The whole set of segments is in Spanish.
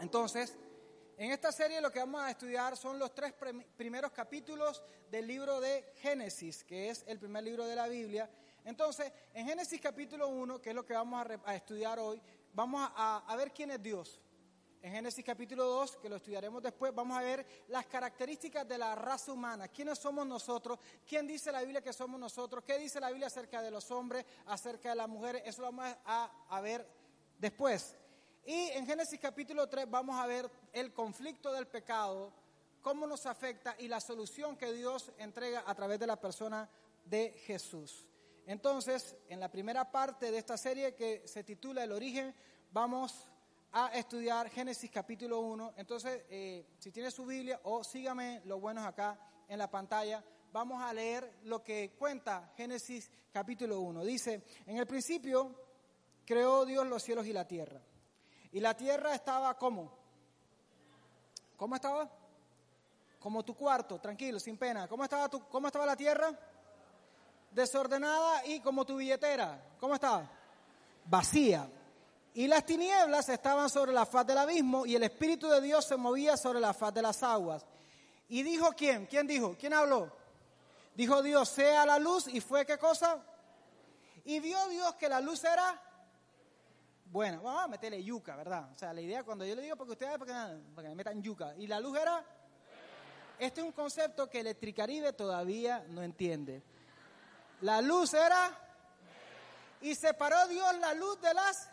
Entonces, en esta serie lo que vamos a estudiar son los tres prim- primeros capítulos del libro de Génesis, que es el primer libro de la Biblia. Entonces, en Génesis capítulo 1, que es lo que vamos a, estudiar hoy, vamos a, ver quién es Dios. En Génesis capítulo 2, que lo estudiaremos después, vamos a ver las características de la raza humana. ¿Quiénes somos nosotros? ¿Quién dice la Biblia que somos nosotros? ¿Qué dice la Biblia acerca de los hombres, acerca de las mujeres? Eso lo vamos a ver después. Y en Génesis capítulo 3 vamos a ver el conflicto del pecado, cómo nos afecta y la solución que Dios entrega a través de la persona de Jesús. Entonces, en la primera parte de esta serie que se titula El origen, vamos a estudiar Génesis capítulo 1. Entonces, eh, si tiene su Biblia o sígame lo bueno es acá en la pantalla, vamos a leer lo que cuenta Génesis capítulo 1. Dice, en el principio creó Dios los cielos y la tierra. Y la tierra estaba como. ¿Cómo estaba? Como tu cuarto, tranquilo, sin pena. ¿Cómo estaba, tu, cómo estaba la tierra? Desordenada y como tu billetera. ¿Cómo estaba? Vacía. Y las tinieblas estaban sobre la faz del abismo y el Espíritu de Dios se movía sobre la faz de las aguas. ¿Y dijo quién? ¿Quién dijo? ¿Quién habló? Dijo Dios, sea la luz y fue qué cosa? Y vio Dios que la luz era bueno, vamos a meterle yuca, ¿verdad? O sea, la idea cuando yo le digo porque ustedes para que, para que me metan yuca. Y la luz era. Este es un concepto que Electricaribe todavía no entiende. La luz era. Y separó Dios la luz de las.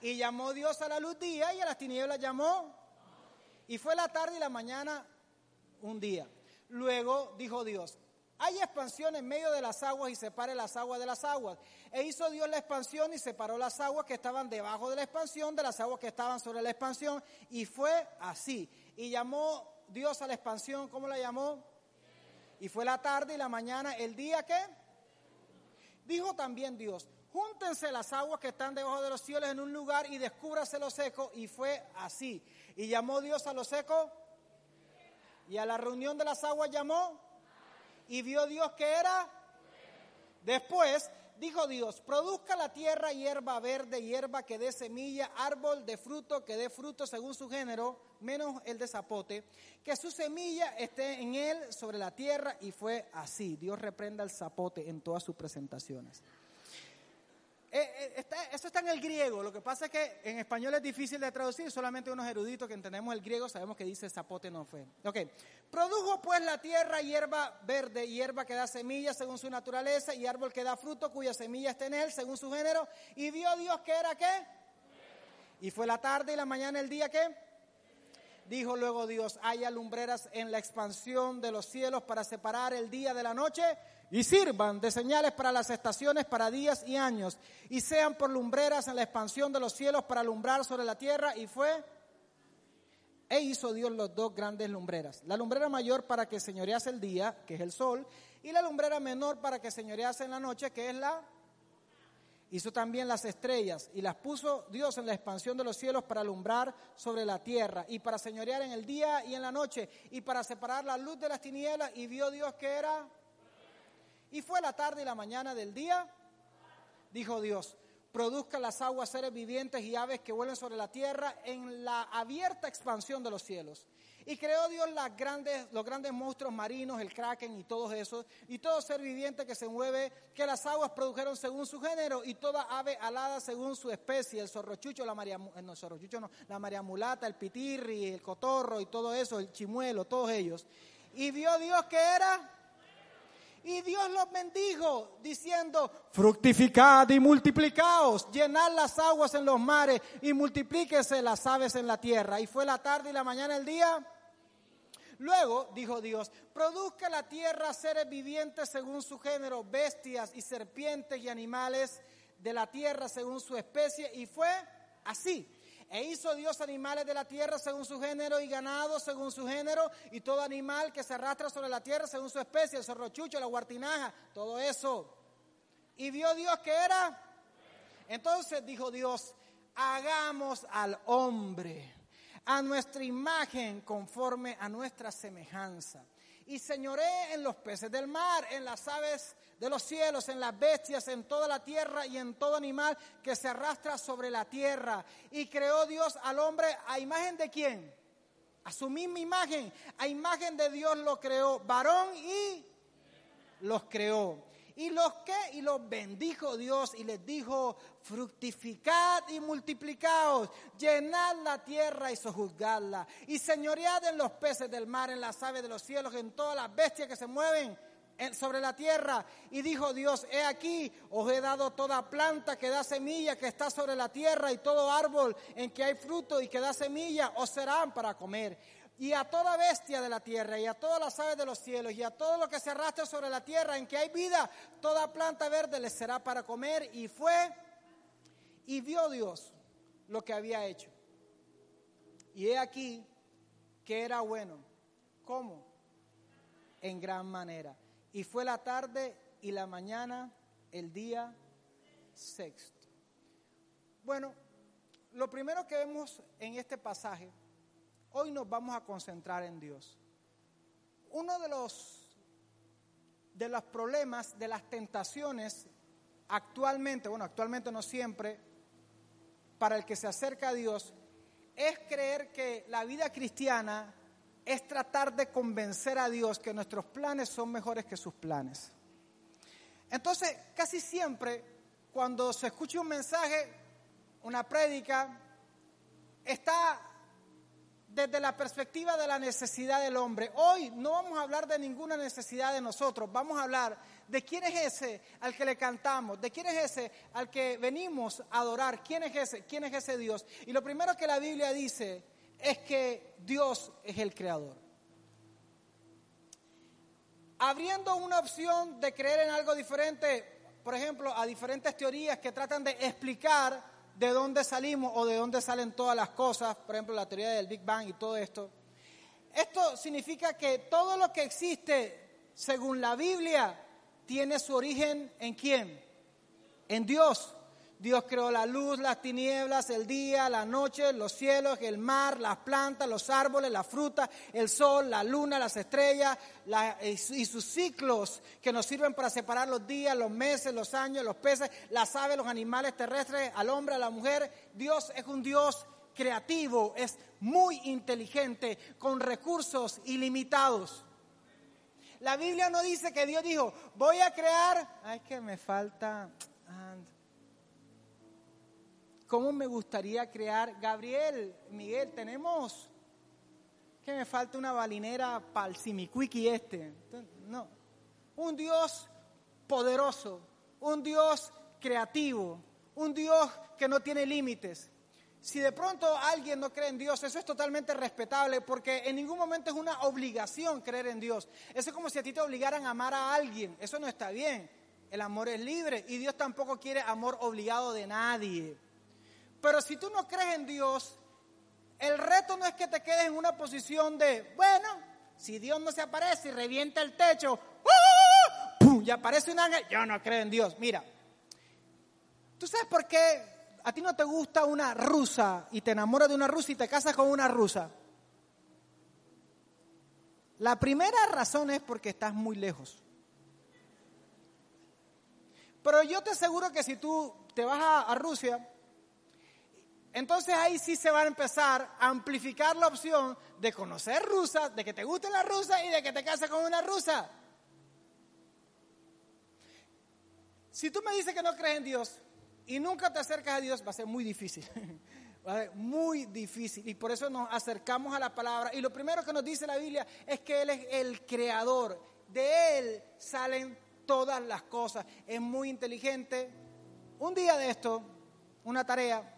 Y llamó Dios a la luz día y a las tinieblas llamó. Y fue la tarde y la mañana un día. Luego dijo Dios, hay expansión en medio de las aguas y separe las aguas de las aguas. E hizo Dios la expansión y separó las aguas que estaban debajo de la expansión de las aguas que estaban sobre la expansión. Y fue así. Y llamó Dios a la expansión, ¿cómo la llamó? Y fue la tarde y la mañana, el día que. Dijo también Dios, júntense las aguas que están debajo de los cielos en un lugar y descúbrase lo seco. Y fue así. Y llamó Dios a lo seco. Y a la reunión de las aguas llamó y vio Dios que era. Después dijo Dios, produzca la tierra hierba verde, hierba que dé semilla, árbol de fruto que dé fruto según su género, menos el de zapote, que su semilla esté en él sobre la tierra y fue así. Dios reprenda el zapote en todas sus presentaciones. Eh, eh, eso está en el griego, lo que pasa es que en español es difícil de traducir, solamente unos eruditos que entendemos el griego sabemos que dice zapote no fue. Ok, produjo pues la tierra hierba verde, hierba que da semilla según su naturaleza y árbol que da fruto cuya semilla está en él según su género y vio Dios que era qué. Y fue la tarde y la mañana el día que. Dijo luego Dios, haya lumbreras en la expansión de los cielos para separar el día de la noche y sirvan de señales para las estaciones, para días y años, y sean por lumbreras en la expansión de los cielos para alumbrar sobre la tierra. Y fue, e hizo Dios los dos grandes lumbreras. La lumbrera mayor para que señorease el día, que es el sol, y la lumbrera menor para que señorease en la noche, que es la Hizo también las estrellas y las puso Dios en la expansión de los cielos para alumbrar sobre la tierra y para señorear en el día y en la noche y para separar la luz de las tinieblas y vio Dios que era. Y fue la tarde y la mañana del día, dijo Dios, produzca las aguas seres vivientes y aves que vuelen sobre la tierra en la abierta expansión de los cielos. Y creó Dios las grandes, los grandes monstruos marinos, el kraken y todos esos, y todo ser viviente que se mueve, que las aguas produjeron según su género, y toda ave alada según su especie, el zorrochucho, la maría, eh, no, la maría mulata, el pitirri, el cotorro y todo eso, el chimuelo, todos ellos. Y vio Dios que era, y Dios los bendijo, diciendo, fructificad y multiplicaos, llenad las aguas en los mares y multiplíquese las aves en la tierra. Y fue la tarde y la mañana el día. Luego, dijo Dios, produzca la tierra seres vivientes según su género, bestias y serpientes y animales de la tierra según su especie. Y fue así. E hizo Dios animales de la tierra según su género y ganado según su género y todo animal que se arrastra sobre la tierra según su especie, el zorrochucho, la guartinaja, todo eso. Y vio Dios que era. Entonces dijo Dios, hagamos al hombre a nuestra imagen conforme a nuestra semejanza. Y señoré en los peces del mar, en las aves de los cielos, en las bestias, en toda la tierra y en todo animal que se arrastra sobre la tierra. Y creó Dios al hombre a imagen de quién? A su misma imagen. A imagen de Dios lo creó. Varón y los creó. Y los que, y los bendijo Dios y les dijo, fructificad y multiplicaos, llenad la tierra y sojuzgadla, y señoread en los peces del mar, en las aves de los cielos, en todas las bestias que se mueven sobre la tierra. Y dijo Dios, he aquí, os he dado toda planta que da semilla, que está sobre la tierra, y todo árbol en que hay fruto y que da semilla, os serán para comer y a toda bestia de la tierra, y a todas las aves de los cielos, y a todo lo que se arrastra sobre la tierra en que hay vida, toda planta verde les será para comer. Y fue, y vio Dios lo que había hecho. Y he aquí que era bueno. ¿Cómo? En gran manera. Y fue la tarde y la mañana, el día sexto. Bueno, lo primero que vemos en este pasaje Hoy nos vamos a concentrar en Dios. Uno de los, de los problemas, de las tentaciones actualmente, bueno, actualmente no siempre, para el que se acerca a Dios, es creer que la vida cristiana es tratar de convencer a Dios que nuestros planes son mejores que sus planes. Entonces, casi siempre, cuando se escucha un mensaje, una prédica, está desde la perspectiva de la necesidad del hombre. Hoy no vamos a hablar de ninguna necesidad de nosotros, vamos a hablar de quién es ese al que le cantamos, de quién es ese al que venimos a adorar, quién es ese, quién es ese Dios. Y lo primero que la Biblia dice es que Dios es el creador. Abriendo una opción de creer en algo diferente, por ejemplo, a diferentes teorías que tratan de explicar de dónde salimos o de dónde salen todas las cosas, por ejemplo, la teoría del Big Bang y todo esto. Esto significa que todo lo que existe, según la Biblia, tiene su origen en quién? En Dios. Dios creó la luz, las tinieblas, el día, la noche, los cielos, el mar, las plantas, los árboles, la fruta, el sol, la luna, las estrellas y sus ciclos que nos sirven para separar los días, los meses, los años, los peces, las aves, los animales terrestres, al hombre, a la mujer. Dios es un Dios creativo, es muy inteligente, con recursos ilimitados. La Biblia no dice que Dios dijo, voy a crear, ay que me falta... ¿Cómo me gustaría crear? Gabriel, Miguel, tenemos que me falta una balinera para el simicuiki este. No, un Dios poderoso, un Dios creativo, un Dios que no tiene límites. Si de pronto alguien no cree en Dios, eso es totalmente respetable porque en ningún momento es una obligación creer en Dios. Eso es como si a ti te obligaran a amar a alguien. Eso no está bien. El amor es libre y Dios tampoco quiere amor obligado de nadie. Pero si tú no crees en Dios, el reto no es que te quedes en una posición de, bueno, si Dios no se aparece y revienta el techo, ¡uh! y aparece un ángel, yo no creo en Dios. Mira, ¿tú sabes por qué a ti no te gusta una rusa y te enamoras de una rusa y te casas con una rusa? La primera razón es porque estás muy lejos. Pero yo te aseguro que si tú te vas a Rusia entonces ahí sí se va a empezar a amplificar la opción de conocer rusas, de que te guste la rusa y de que te cases con una rusa. Si tú me dices que no crees en Dios y nunca te acercas a Dios, va a ser muy difícil. Va a ser muy difícil. Y por eso nos acercamos a la palabra. Y lo primero que nos dice la Biblia es que Él es el creador. De Él salen todas las cosas. Es muy inteligente. Un día de esto, una tarea,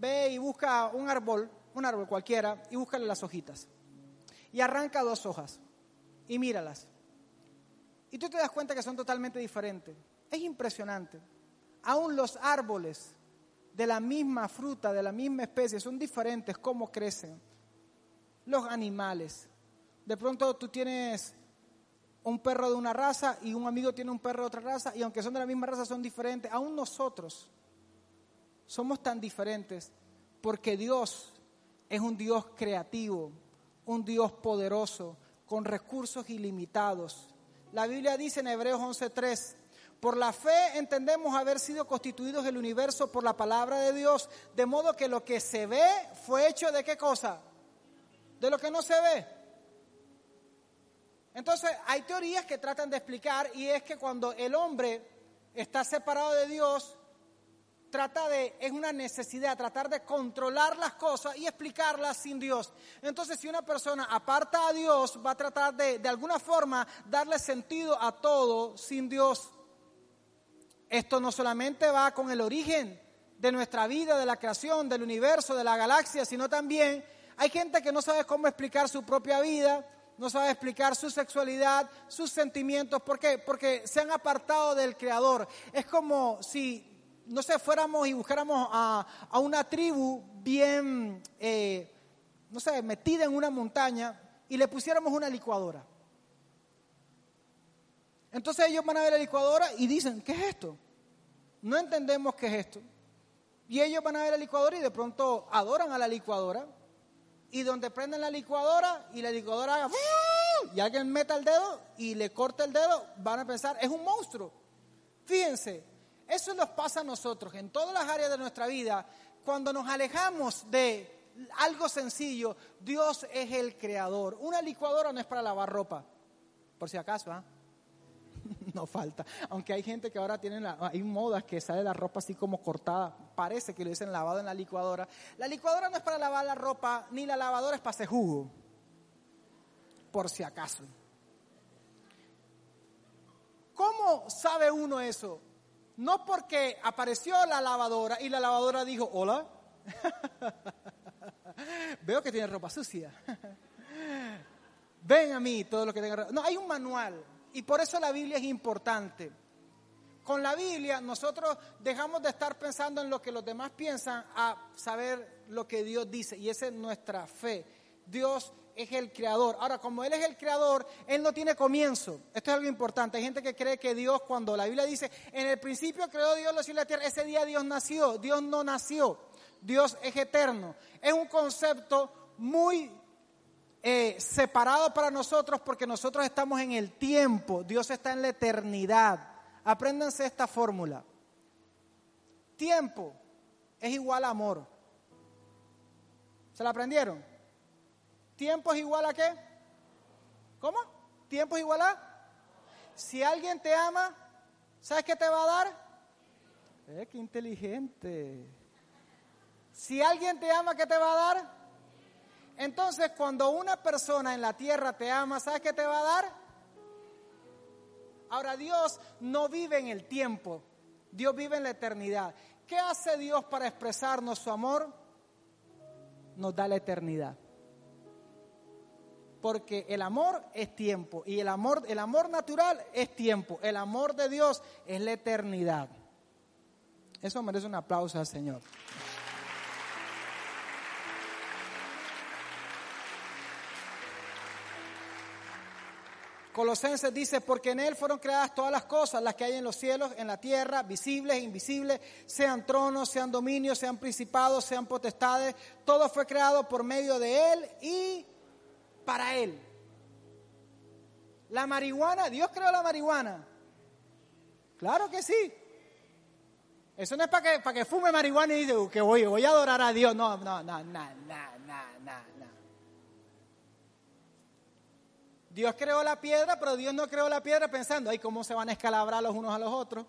ve y busca un árbol, un árbol cualquiera, y búscale las hojitas. Y arranca dos hojas y míralas. Y tú te das cuenta que son totalmente diferentes. Es impresionante. Aún los árboles de la misma fruta, de la misma especie, son diferentes cómo crecen. Los animales. De pronto tú tienes un perro de una raza y un amigo tiene un perro de otra raza y aunque son de la misma raza son diferentes. Aún nosotros somos tan diferentes porque Dios es un Dios creativo, un Dios poderoso, con recursos ilimitados. La Biblia dice en Hebreos 11:3, por la fe entendemos haber sido constituidos el universo por la palabra de Dios, de modo que lo que se ve fue hecho de qué cosa? De lo que no se ve. Entonces hay teorías que tratan de explicar y es que cuando el hombre está separado de Dios, trata de, es una necesidad, tratar de controlar las cosas y explicarlas sin Dios. Entonces, si una persona aparta a Dios, va a tratar de, de alguna forma, darle sentido a todo sin Dios. Esto no solamente va con el origen de nuestra vida, de la creación, del universo, de la galaxia, sino también hay gente que no sabe cómo explicar su propia vida, no sabe explicar su sexualidad, sus sentimientos. ¿Por qué? Porque se han apartado del Creador. Es como si no sé, fuéramos y buscáramos a, una tribu bien, eh, no sé, metida en una montaña y le pusiéramos una licuadora. Entonces ellos van a ver la licuadora y dicen, ¿qué es esto? No entendemos qué es esto. Y ellos van a ver la licuadora y de pronto adoran a la licuadora. Y donde prenden la licuadora y la licuadora haga y alguien meta el dedo y le corta el dedo, van a pensar, es un monstruo. Fíjense, eso nos pasa a nosotros en todas las áreas de nuestra vida. Cuando nos alejamos de algo sencillo, Dios es el creador. Una licuadora no es para lavar ropa, por si acaso, ¿ah? no falta. Aunque hay gente que ahora tiene, hay modas que sale la ropa así como cortada, parece que lo dicen lavado en la licuadora. La licuadora no es para lavar la ropa, ni la lavadora es para hacer jugo, por si acaso. ¿Cómo sabe uno eso? No porque apareció la lavadora y la lavadora dijo, hola, veo que tiene ropa sucia. Ven a mí todo lo que tenga. No, hay un manual y por eso la Biblia es importante. Con la Biblia nosotros dejamos de estar pensando en lo que los demás piensan a saber lo que Dios dice y esa es nuestra fe. Dios es el creador. Ahora, como Él es el creador, Él no tiene comienzo. Esto es algo importante. Hay gente que cree que Dios, cuando la Biblia dice, en el principio creó Dios los cielos y la tierra, ese día Dios nació. Dios no nació. Dios es eterno. Es un concepto muy eh, separado para nosotros porque nosotros estamos en el tiempo. Dios está en la eternidad. Apréndanse esta fórmula. Tiempo es igual a amor. ¿Se la aprendieron? ¿Tiempo es igual a qué? ¿Cómo? ¿Tiempo es igual a? Si alguien te ama, ¿sabes qué te va a dar? Eh, qué inteligente. Si alguien te ama, ¿qué te va a dar? Entonces, cuando una persona en la tierra te ama, ¿sabes qué te va a dar? Ahora, Dios no vive en el tiempo, Dios vive en la eternidad. ¿Qué hace Dios para expresarnos su amor? Nos da la eternidad porque el amor es tiempo y el amor, el amor natural es tiempo, el amor de Dios es la eternidad. Eso merece un aplauso al Señor. Colosenses dice, porque en Él fueron creadas todas las cosas, las que hay en los cielos, en la tierra, visibles e invisibles, sean tronos, sean dominios, sean principados, sean potestades, todo fue creado por medio de Él y para él. La marihuana, Dios creó la marihuana. Claro que sí. Eso no es para que, para que fume marihuana y dice uh, que voy, voy a adorar a Dios. No, no, no, no, no, no, no. Dios creó la piedra, pero Dios no creó la piedra pensando, ay, cómo se van a escalabrar los unos a los otros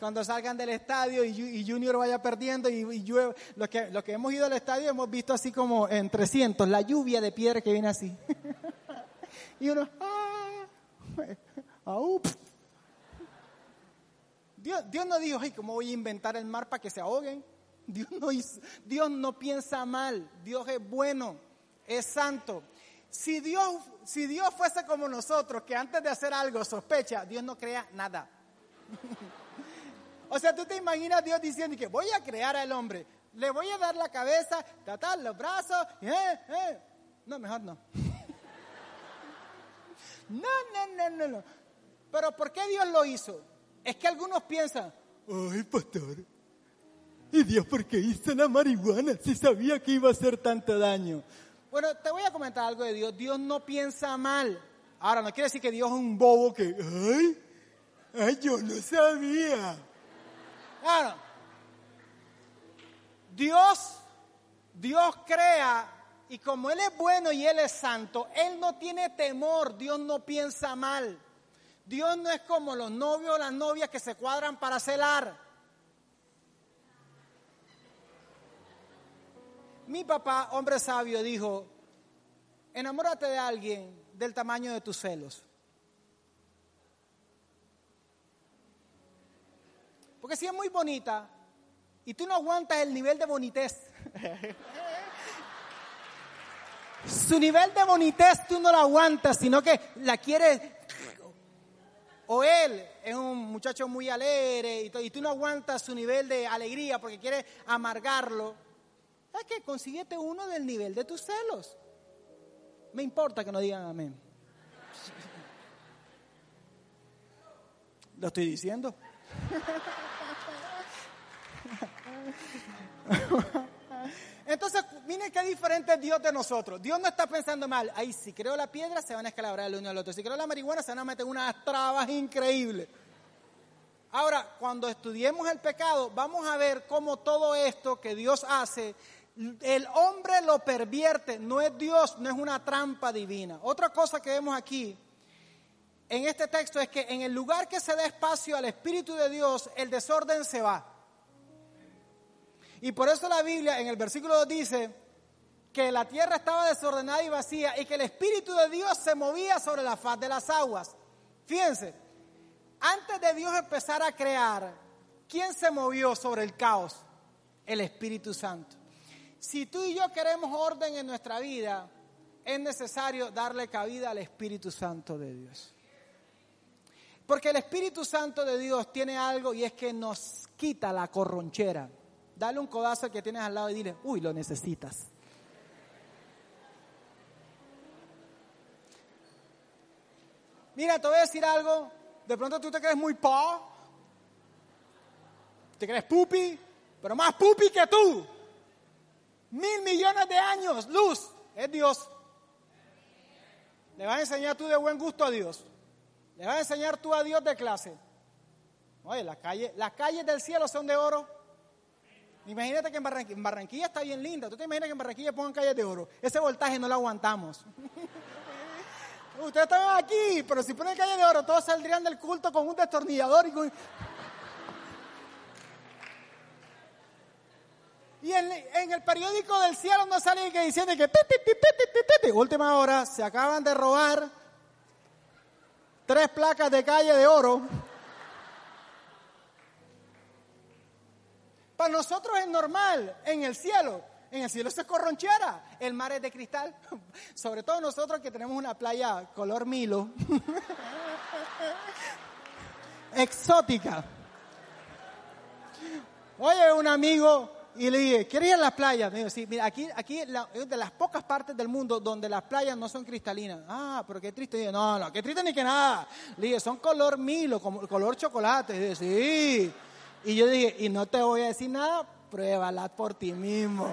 cuando salgan del estadio y, Junior vaya perdiendo y, llueve. Los que, hemos ido al estadio hemos visto así como en 300, la lluvia de piedra que viene así. y uno, ¡ah! Dios, Dios no dijo, ay, ¿cómo voy a inventar el mar para que se ahoguen? Dios no, Dios no piensa mal, Dios es bueno, es santo. Si Dios, si Dios fuese como nosotros, que antes de hacer algo sospecha, Dios no crea nada. O sea, tú te imaginas Dios diciendo que voy a crear al hombre, le voy a dar la cabeza, tratar los brazos, eh, eh. No, mejor no. No, no, no, no, no. Pero ¿por qué Dios lo hizo? Es que algunos piensan, ay, pastor, ¿y Dios por qué hizo la marihuana si sabía que iba a hacer tanto daño? Bueno, te voy a comentar algo de Dios. Dios no piensa mal. Ahora, no quiere decir que Dios es un bobo que, ay, ay, yo no sabía. Claro. Dios, Dios crea y como Él es bueno y Él es santo, Él no tiene temor, Dios no piensa mal. Dios no es como los novios o las novias que se cuadran para celar. Mi papá, hombre sabio, dijo, enamórate de alguien del tamaño de tus celos. Porque si es muy bonita y tú no aguantas el nivel de bonitez, su nivel de bonitez tú no lo aguantas, sino que la quieres. O él es un muchacho muy alegre y, tú no aguantas su nivel de alegría porque quieres amargarlo. Es que consiguete uno del nivel de tus celos. Me importa que no digan amén. Lo estoy diciendo. Entonces, miren qué diferente es Dios de nosotros. Dios no está pensando mal. Ay, si creo la piedra, se van a escalabrar el uno al otro. Si creo la marihuana, se van a meter unas trabas increíbles. Ahora, cuando estudiemos el pecado, vamos a ver cómo todo esto que Dios hace, el hombre lo pervierte. No es Dios, no es una trampa divina. Otra cosa que vemos aquí en este texto es que en el lugar que se da espacio al Espíritu de Dios, el desorden se va. Y por eso la Biblia en el versículo 2 dice que la tierra estaba desordenada y vacía y que el Espíritu de Dios se movía sobre la faz de las aguas. Fíjense, antes de Dios empezar a crear, ¿quién se movió sobre el caos? El Espíritu Santo. Si tú y yo queremos orden en nuestra vida, es necesario darle cabida al Espíritu Santo de Dios. Porque el Espíritu Santo de Dios tiene algo y es que nos quita la corronchera. Dale un codazo al que tienes al lado y dile, uy, lo necesitas. Mira, te voy a decir algo. De pronto tú te crees muy pa, te crees pupi, pero más pupi que tú. Mil millones de años, luz, es Dios. Le vas a enseñar tú de buen gusto a Dios. Le vas a enseñar tú a Dios de clase. Oye, las calles, las calles del cielo son de oro. Imagínate que en Barranquilla, está bien linda. ¿Tú te imaginas que en Barranquilla pongan calles de oro? Ese voltaje no lo aguantamos. Ustedes están aquí, pero si ponen calles de oro, todos saldrían del culto con un destornillador y Y en, el periódico del cielo no sale que diciendo que última hora se acaban de robar tres placas de calle de oro. Para nosotros es normal en el cielo. En el cielo se corronchera. El mar es de cristal. Sobre todo nosotros que tenemos una playa color Milo. Exótica. Oye, un amigo y le dije, ¿quieres ir a la playa? Me dijo, sí, mira, aquí, aquí es de las pocas partes del mundo donde las playas no son cristalinas. Ah, pero qué triste. dije, no, no, qué triste ni que nada. Le dije, son color Milo, color chocolate. dije, sí. Y yo dije, y no te voy a decir nada, pruébala por ti mismo.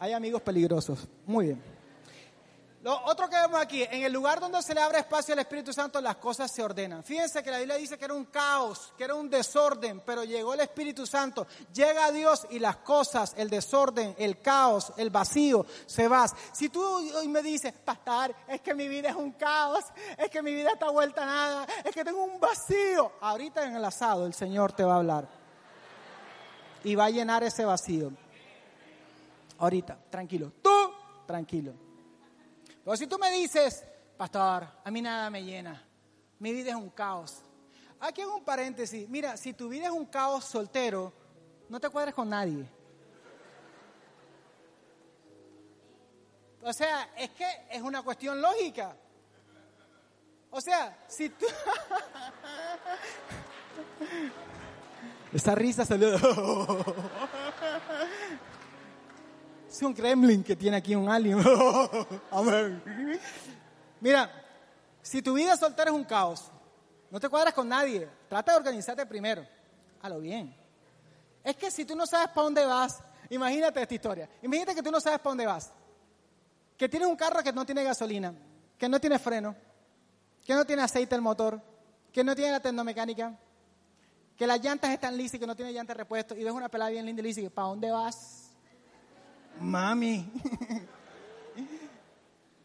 Hay amigos peligrosos. Muy bien. Lo otro que vemos aquí, en el lugar donde se le abre espacio al Espíritu Santo, las cosas se ordenan. Fíjense que la Biblia dice que era un caos, que era un desorden, pero llegó el Espíritu Santo, llega Dios y las cosas, el desorden, el caos, el vacío, se va. Si tú hoy me dices, pastor, es que mi vida es un caos, es que mi vida está vuelta a nada, es que tengo un vacío, ahorita en el asado el Señor te va a hablar y va a llenar ese vacío. Ahorita, tranquilo, tú, tranquilo. Pero si tú me dices, pastor, a mí nada me llena, mi vida es un caos. Aquí hago un paréntesis. Mira, si tu vida es un caos soltero, no te cuadres con nadie. O sea, es que es una cuestión lógica. O sea, si tú... Esa risa salió. Es un gremlin que tiene aquí un alien. Amén. Mira, si tu vida soltera es un caos, no te cuadras con nadie, trata de organizarte primero. A lo bien. Es que si tú no sabes para dónde vas, imagínate esta historia. Imagínate que tú no sabes para dónde vas. Que tienes un carro que no tiene gasolina, que no tiene freno, que no tiene aceite el motor, que no tiene la tecnomecánica, que las llantas están lisas y que no tiene llantas repuesto y ves una pelada bien linda y le dices, ¿para dónde vas? Mami.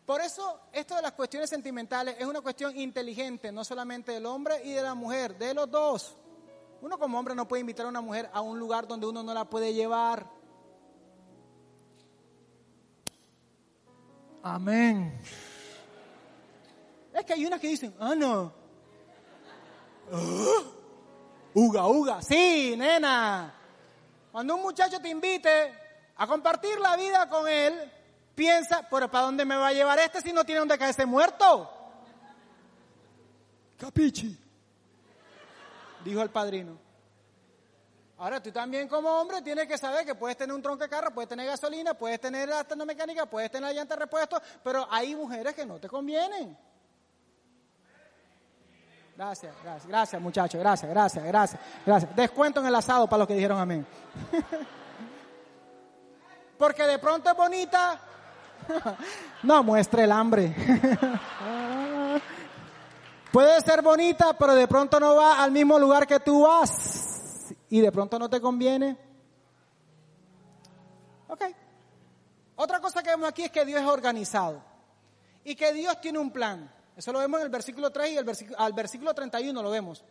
Por eso, esto de las cuestiones sentimentales es una cuestión inteligente, no solamente del hombre y de la mujer, de los dos. Uno como hombre no puede invitar a una mujer a un lugar donde uno no la puede llevar. Amén. Es que hay unas que dicen, ah, no. Ah, uga, uga. Sí, nena. Cuando un muchacho te invite a compartir la vida con él, piensa, pero ¿para dónde me va a llevar este si no tiene donde caerse muerto? Capichi, dijo el padrino. Ahora tú también como hombre tienes que saber que puedes tener un tronco de carro, puedes tener gasolina, puedes tener la mecánica, puedes tener la llanta repuesto, pero hay mujeres que no te convienen. Gracias, gracias, gracias muchachos, gracias, gracias, gracias, gracias. Descuento en el asado para los que dijeron amén. Porque de pronto es bonita. No muestre el hambre. Puede ser bonita, pero de pronto no va al mismo lugar que tú vas. Y de pronto no te conviene. Ok. Otra cosa que vemos aquí es que Dios es organizado. Y que Dios tiene un plan. Eso lo vemos en el versículo 3 y el versículo, al versículo 31 lo vemos.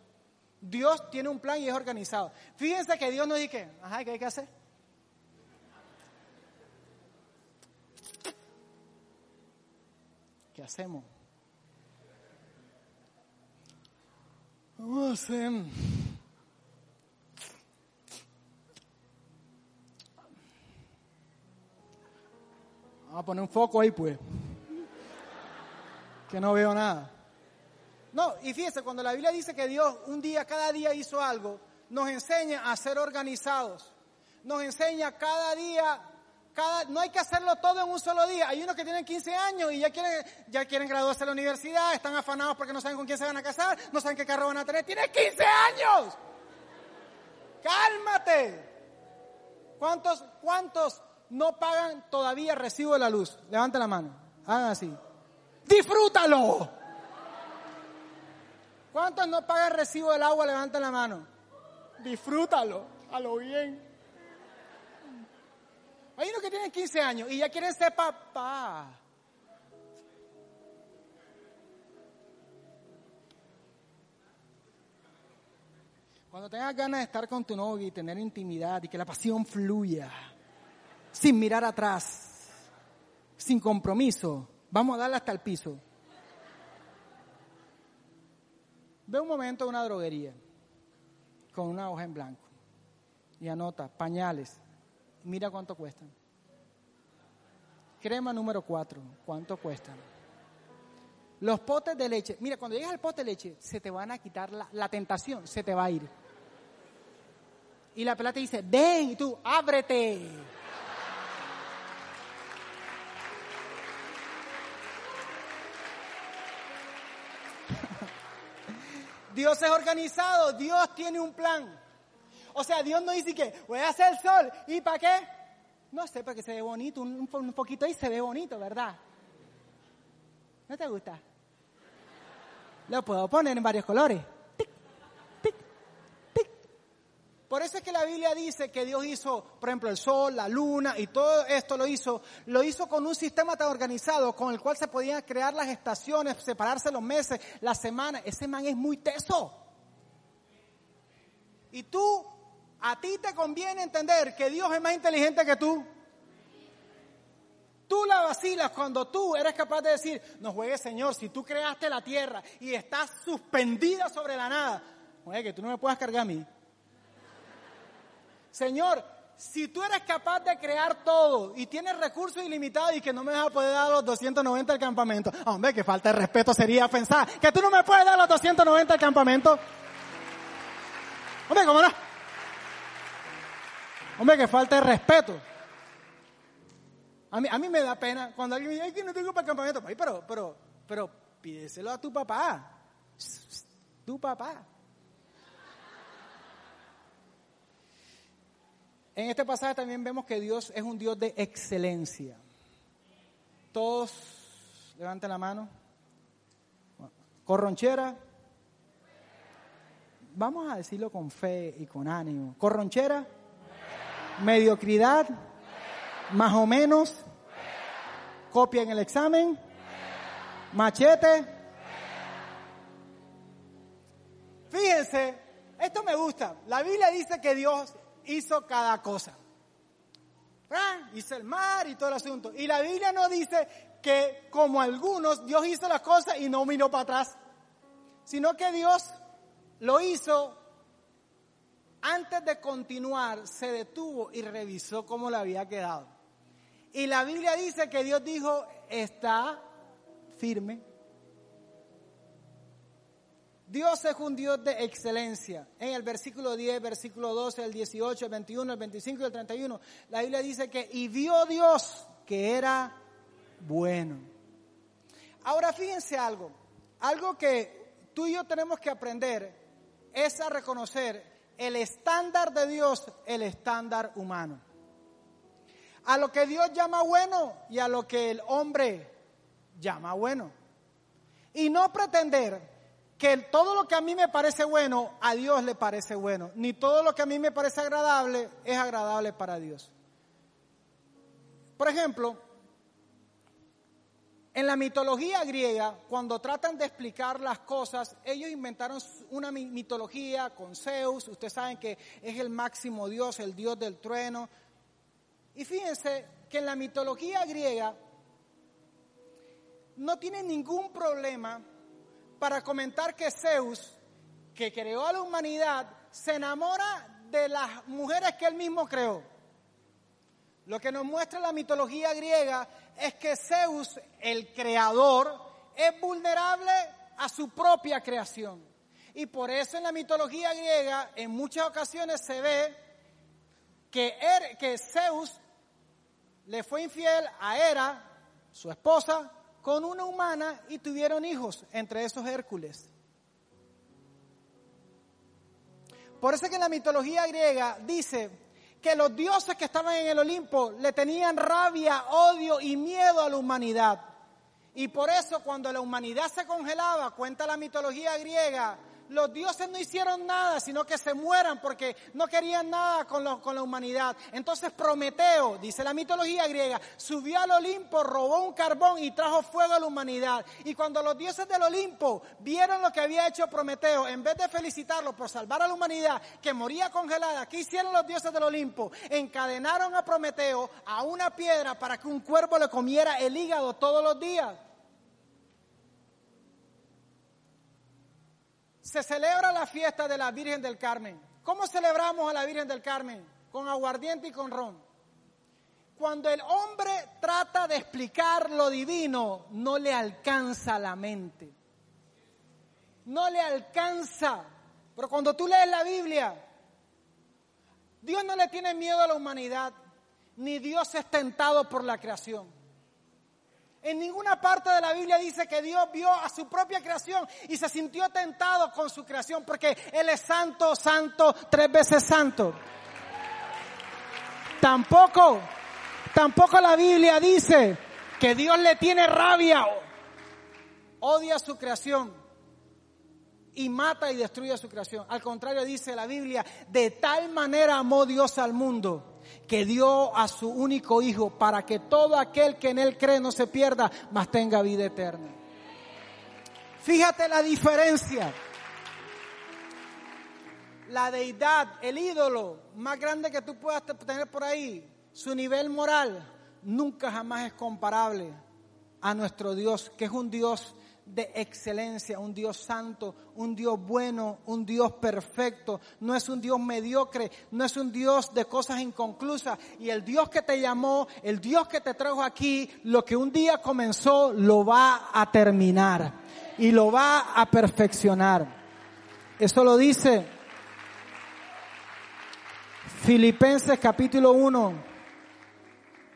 Dios tiene un plan y es organizado. Fíjense que Dios nos dice, ajá, ¿qué hay que hacer? ¿Qué hacemos? Vamos a hacer... Vamos a poner un foco ahí, pues. Que no veo nada. No, y fíjense, cuando la Biblia dice que Dios un día, cada día hizo algo, nos enseña a ser organizados. Nos enseña cada día no hay que hacerlo todo en un solo día. Hay unos que tienen 15 años y ya quieren, ya quieren graduarse de la universidad, están afanados porque no saben con quién se van a casar, no saben qué carro van a tener. ¡Tienes 15 años! ¡Cálmate! ¿Cuántos, cuántos no pagan todavía recibo de la luz? Levante la mano. Hagan así. ¡Disfrútalo! ¿Cuántos no pagan recibo del agua? Levanten la mano. Disfrútalo. A lo bien. Hay unos que tienen 15 años y ya quieren ser papá. Cuando tengas ganas de estar con tu novio y tener intimidad y que la pasión fluya, sin mirar atrás, sin compromiso, vamos a darle hasta el piso. Ve un momento una droguería con una hoja en blanco y anota pañales, Mira cuánto cuestan. Crema número 4, ¿cuánto cuestan? Los potes de leche. Mira, cuando llegas al pote de leche, se te van a quitar la, la tentación, se te va a ir. Y la pelota dice, ven, y tú, ábrete. Dios es organizado, Dios tiene un plan. O sea, Dios no dice que voy a hacer el sol. ¿Y para qué? No sé, para que se ve bonito. Un, un poquito ahí se ve bonito, ¿verdad? ¿No te gusta? Lo puedo poner en varios colores. Tic, tic, tic. Por eso es que la Biblia dice que Dios hizo, por ejemplo, el sol, la luna y todo esto lo hizo, lo hizo con un sistema tan organizado con el cual se podían crear las estaciones, separarse los meses, las semanas. Ese man es muy teso. Y tú a ti te conviene entender que Dios es más inteligente que tú. Tú la vacilas cuando tú eres capaz de decir, no juegues Señor, si tú creaste la tierra y estás suspendida sobre la nada, oye, que tú no me puedas cargar a mí. Señor, si tú eres capaz de crear todo y tienes recursos ilimitados y que no me vas a poder dar los 290 al campamento, hombre, que falta de respeto sería pensar que tú no me puedes dar los 290 al campamento. Hombre, ¿cómo no? Hombre, que falta de respeto. A mí, a mí me da pena cuando alguien me dice, ay, que no tengo para el campamento. Pero, pero, pero pídeselo a tu papá. Tu papá. En este pasaje también vemos que Dios es un Dios de excelencia. Todos levanten la mano. Corronchera. Vamos a decirlo con fe y con ánimo. Corronchera. Mediocridad. Más o menos. Copia en el examen. Machete. Fíjense, esto me gusta. La Biblia dice que Dios hizo cada cosa. Hizo el mar y todo el asunto. Y la Biblia no dice que como algunos Dios hizo las cosas y no miró para atrás, sino que Dios lo hizo antes de continuar, se detuvo y revisó cómo le había quedado. Y la Biblia dice que Dios dijo, está firme. Dios es un Dios de excelencia. En el versículo 10, versículo 12, el 18, el 21, el 25 y el 31, la Biblia dice que y vio Dios que era bueno. Ahora fíjense algo, algo que tú y yo tenemos que aprender es a reconocer el estándar de Dios, el estándar humano. A lo que Dios llama bueno y a lo que el hombre llama bueno. Y no pretender que todo lo que a mí me parece bueno, a Dios le parece bueno, ni todo lo que a mí me parece agradable es agradable para Dios. Por ejemplo, en la mitología griega, cuando tratan de explicar las cosas, ellos inventaron una mitología con Zeus, ustedes saben que es el máximo dios, el dios del trueno. Y fíjense que en la mitología griega no tiene ningún problema para comentar que Zeus, que creó a la humanidad, se enamora de las mujeres que él mismo creó. Lo que nos muestra la mitología griega es que Zeus, el creador, es vulnerable a su propia creación. Y por eso en la mitología griega en muchas ocasiones se ve que, er, Zeus le fue infiel a Hera, su esposa, con una humana y tuvieron hijos, entre esos Hércules. Por eso que en la mitología griega dice que los dioses que estaban en el Olimpo le tenían rabia, odio y miedo a la humanidad. Y por eso cuando la humanidad se congelaba, cuenta la mitología griega, los dioses no hicieron nada, sino que se mueran porque no querían nada con, con, la humanidad. Entonces Prometeo, dice la mitología griega, subió al Olimpo, robó un carbón y trajo fuego a la humanidad. Y cuando los dioses del Olimpo vieron lo que había hecho Prometeo, en vez de felicitarlo por salvar a la humanidad que moría congelada, ¿qué hicieron los dioses del Olimpo? Encadenaron a Prometeo a una piedra para que un cuervo le comiera el hígado todos los días. Se celebra la fiesta de la Virgen del Carmen. ¿Cómo celebramos a la Virgen del Carmen? Con aguardiente y con ron. Cuando el hombre trata de explicar lo divino, no le alcanza la mente. No le alcanza. Pero cuando tú lees la Biblia, Dios no le tiene miedo a la humanidad, ni Dios es tentado por la creación. En ninguna parte de la Biblia dice que Dios vio a su propia creación y se sintió tentado con su creación porque Él es santo, santo, tres veces santo. Tampoco, tampoco la Biblia dice que Dios le tiene rabia, odia su creación y mata y destruye su creación. Al contrario dice la Biblia, de tal manera amó Dios al mundo que dio a su único Hijo para que todo aquel que en Él cree no se pierda, mas tenga vida eterna. Fíjate la diferencia. La deidad, el ídolo más grande que tú puedas tener por ahí, su nivel moral, nunca jamás es comparable a nuestro Dios, que es un Dios de excelencia, un Dios santo, un Dios bueno, un Dios perfecto. No es un Dios mediocre, no es un Dios de cosas inconclusas. Y el Dios que te llamó, el Dios que te trajo aquí, lo que un día comenzó, lo va a terminar y lo va a perfeccionar. Eso lo dice Filipenses capítulo 1,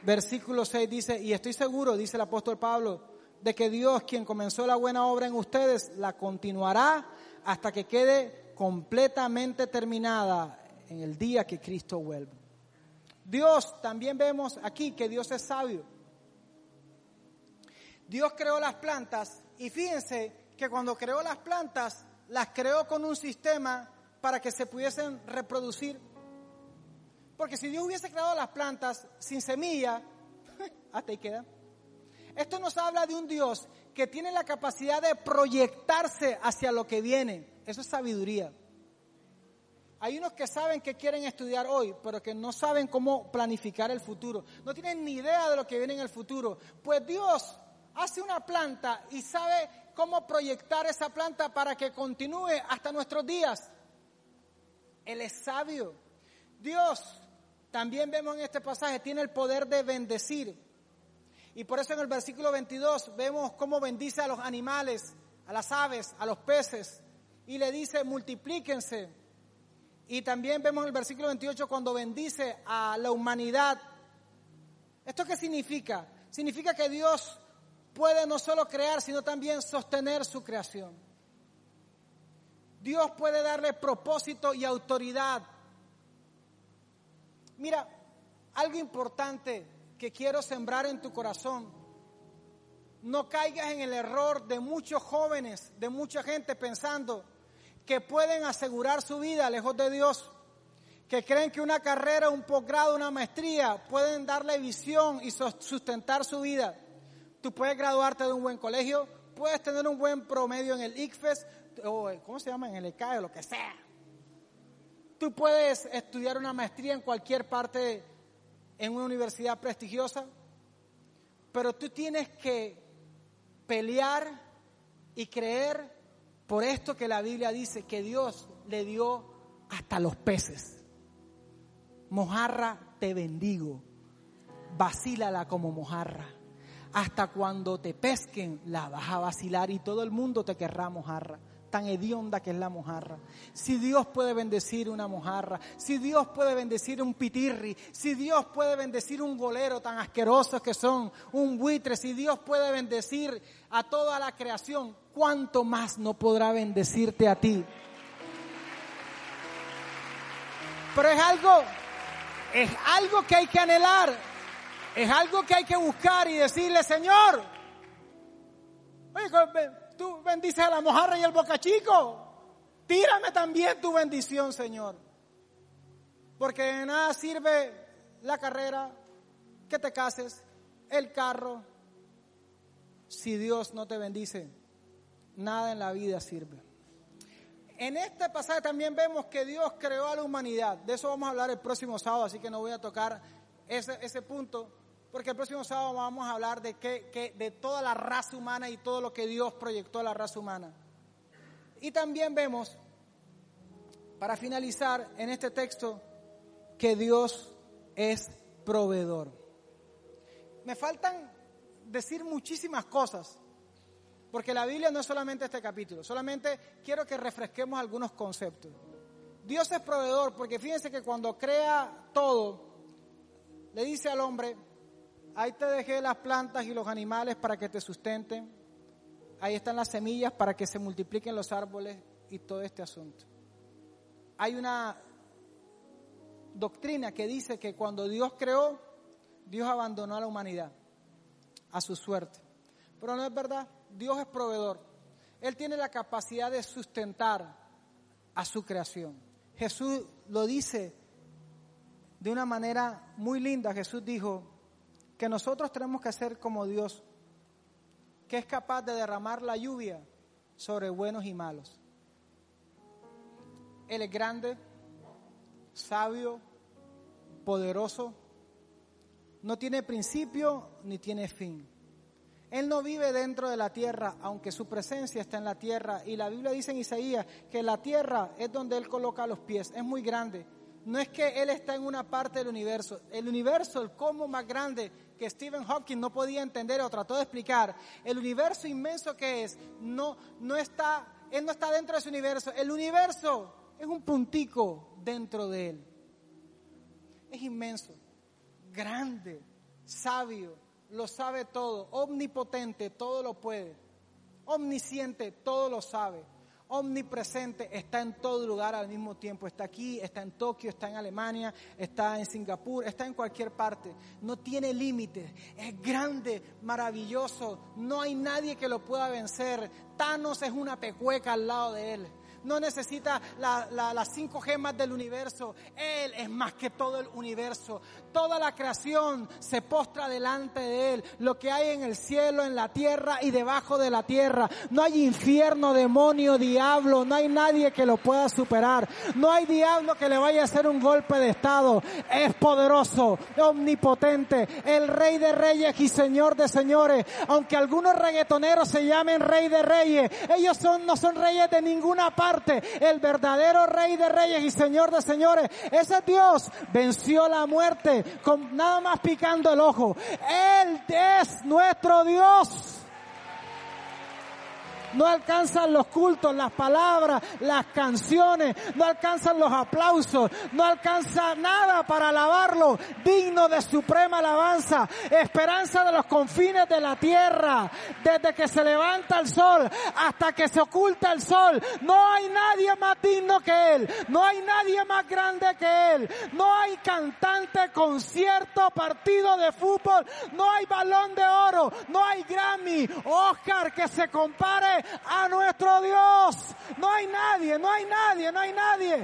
versículo 6 dice, y estoy seguro, dice el apóstol Pablo, de que Dios, quien comenzó la buena obra en ustedes, la continuará hasta que quede completamente terminada en el día que Cristo vuelva. Dios, también vemos aquí que Dios es sabio. Dios creó las plantas y fíjense que cuando creó las plantas, las creó con un sistema para que se pudiesen reproducir. Porque si Dios hubiese creado las plantas sin semilla, hasta ahí queda. Esto nos habla de un Dios que tiene la capacidad de proyectarse hacia lo que viene. Eso es sabiduría. Hay unos que saben que quieren estudiar hoy, pero que no saben cómo planificar el futuro. No tienen ni idea de lo que viene en el futuro. Pues Dios hace una planta y sabe cómo proyectar esa planta para que continúe hasta nuestros días. Él es sabio. Dios, también vemos en este pasaje, tiene el poder de bendecir. Y por eso en el versículo 22 vemos cómo bendice a los animales, a las aves, a los peces. Y le dice, multiplíquense y también vemos en el versículo 28 cuando bendice a la humanidad. ¿Esto qué significa? Significa que Dios puede no solo crear, sino también sostener su creación. Dios puede darle propósito y autoridad. Mira, algo importante que quiero sembrar en tu corazón. No caigas en el error de muchos jóvenes, de mucha gente pensando que pueden asegurar su vida lejos de Dios, que creen que una carrera, un posgrado, una maestría pueden darle visión y sustentar su vida. Tú puedes graduarte de un buen colegio, puedes tener un buen promedio en el ICFES, o ¿cómo se llama? En el ECAE, o lo que sea. Tú puedes estudiar una maestría en cualquier parte, en una universidad prestigiosa, pero tú tienes que pelear y creer por esto que la Biblia dice que Dios le dio hasta los peces. Mojarra, te bendigo. Vacílala como mojarra. Hasta cuando te pesquen, la vas a vacilar y todo el mundo te querrá mojarra tan hedionda que es la mojarra. Si Dios puede bendecir una mojarra, si Dios puede bendecir un pitirri, si Dios puede bendecir un golero tan asquerosos que son, un buitre, si Dios puede bendecir a toda la creación, ¿cuánto más no podrá bendecirte a ti? Pero es algo, es algo que hay que anhelar, es algo que hay que buscar y decirle, Señor, tú bendices a la mojarra y el bocachico. Tírame también tu bendición, Señor. Porque de nada sirve la carrera, que te cases, el carro, si Dios no te bendice. Nada en la vida sirve. En este pasaje también vemos que Dios creó a la humanidad. De eso vamos a hablar el próximo sábado, así que no voy a tocar ese, ese punto porque el próximo sábado vamos a hablar de, que, de toda la raza humana y todo lo que Dios proyectó a la raza humana. Y también vemos, para finalizar en este texto, que Dios es proveedor. Me faltan decir muchísimas cosas, porque la Biblia no es solamente este capítulo, solamente quiero que refresquemos algunos conceptos. Dios es proveedor porque fíjense que cuando crea todo, le dice al hombre, Ahí te dejé las plantas y los animales para que te sustenten. Ahí están las semillas para que se multipliquen los árboles y todo este asunto. Hay una doctrina que dice que cuando Dios creó, Dios abandonó a la humanidad, a su suerte. Pero no es verdad, Dios es proveedor. Él tiene la capacidad de sustentar a su creación. Jesús lo dice de una manera muy linda. Jesús dijo, que nosotros tenemos que hacer como Dios, que es capaz de derramar la lluvia sobre buenos y malos. Él es grande, sabio, poderoso, no tiene principio ni tiene fin. Él no vive dentro de la tierra, aunque su presencia está en la tierra. Y la Biblia dice en Isaías que la tierra es donde Él coloca los pies. Es muy grande. No es que Él está en una parte del universo. El universo, el cómo más grande, que Stephen Hawking no podía entender o trató de explicar, el universo inmenso que es, no, no está, él no está dentro de ese universo, el universo es un puntico dentro de él. es inmenso, grande, sabio, lo sabe todo, omnipotente, todo lo puede, omnisciente, todo lo sabe, omnipresente, está en todo lugar al mismo tiempo, está aquí, está en Tokio, está en Alemania, está en Singapur, está en cualquier parte, no tiene límites, es grande, maravilloso, no hay nadie que lo pueda vencer, Thanos es una pecueca al lado de él no necesita las cinco gemas del universo. Él es más que todo el universo. Toda la creación se postra delante de Él. Lo que hay en el cielo, en la tierra y debajo de la tierra. No hay infierno, demonio, diablo. No hay nadie que lo pueda superar. No hay diablo que le vaya a hacer un golpe de estado. Es poderoso, omnipotente, el rey de reyes y señor de señores. Aunque algunos reggaetoneros se llamen rey de reyes, ellos no son reyes de ninguna el verdadero rey de reyes y señor de señores. Ese Dios venció la muerte con nada más picando el ojo. Él es nuestro Dios. No alcanzan los cultos, las palabras, las canciones, no alcanzan los aplausos, no alcanza nada para alabarlo, digno de suprema alabanza, esperanza de los confines de la tierra, desde que se levanta el sol hasta que se oculta el sol. No hay nadie más digno que él, no hay nadie más grande que él, no hay cantante, concierto, partido de fútbol, no hay balón de oro, no hay Grammy, Oscar que se compare a nuestro Dios. No hay nadie, no hay nadie, no hay nadie.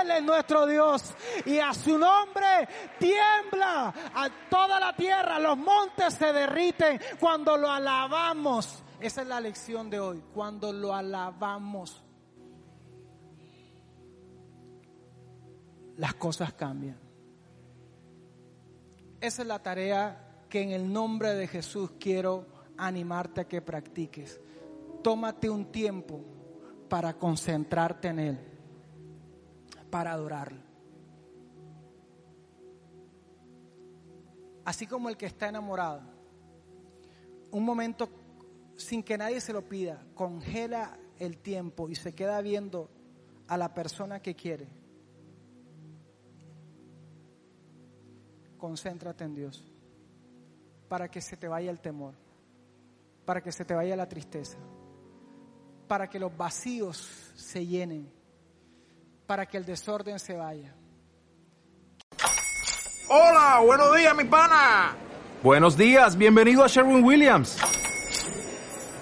Él es nuestro Dios. Y a su nombre tiembla a toda la tierra. Los montes se derriten cuando lo alabamos. Esa es la lección de hoy, cuando lo alabamos. Las cosas cambian. Esa es la tarea que en el nombre de Jesús quiero animarte a que practiques tómate un tiempo para concentrarte en Él, para adorarlo. Así como el que está enamorado, un momento sin que nadie se lo pida, congela el tiempo y se queda viendo a la persona que quiere. Concéntrate en Dios para que se te vaya el temor, para que se te vaya la tristeza para que los vacíos se llenen, para que el desorden se vaya. Hola, buenos días, mi pana. Buenos días, bienvenido a Sherwin Williams.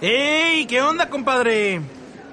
¡Ey! ¿Qué onda, compadre?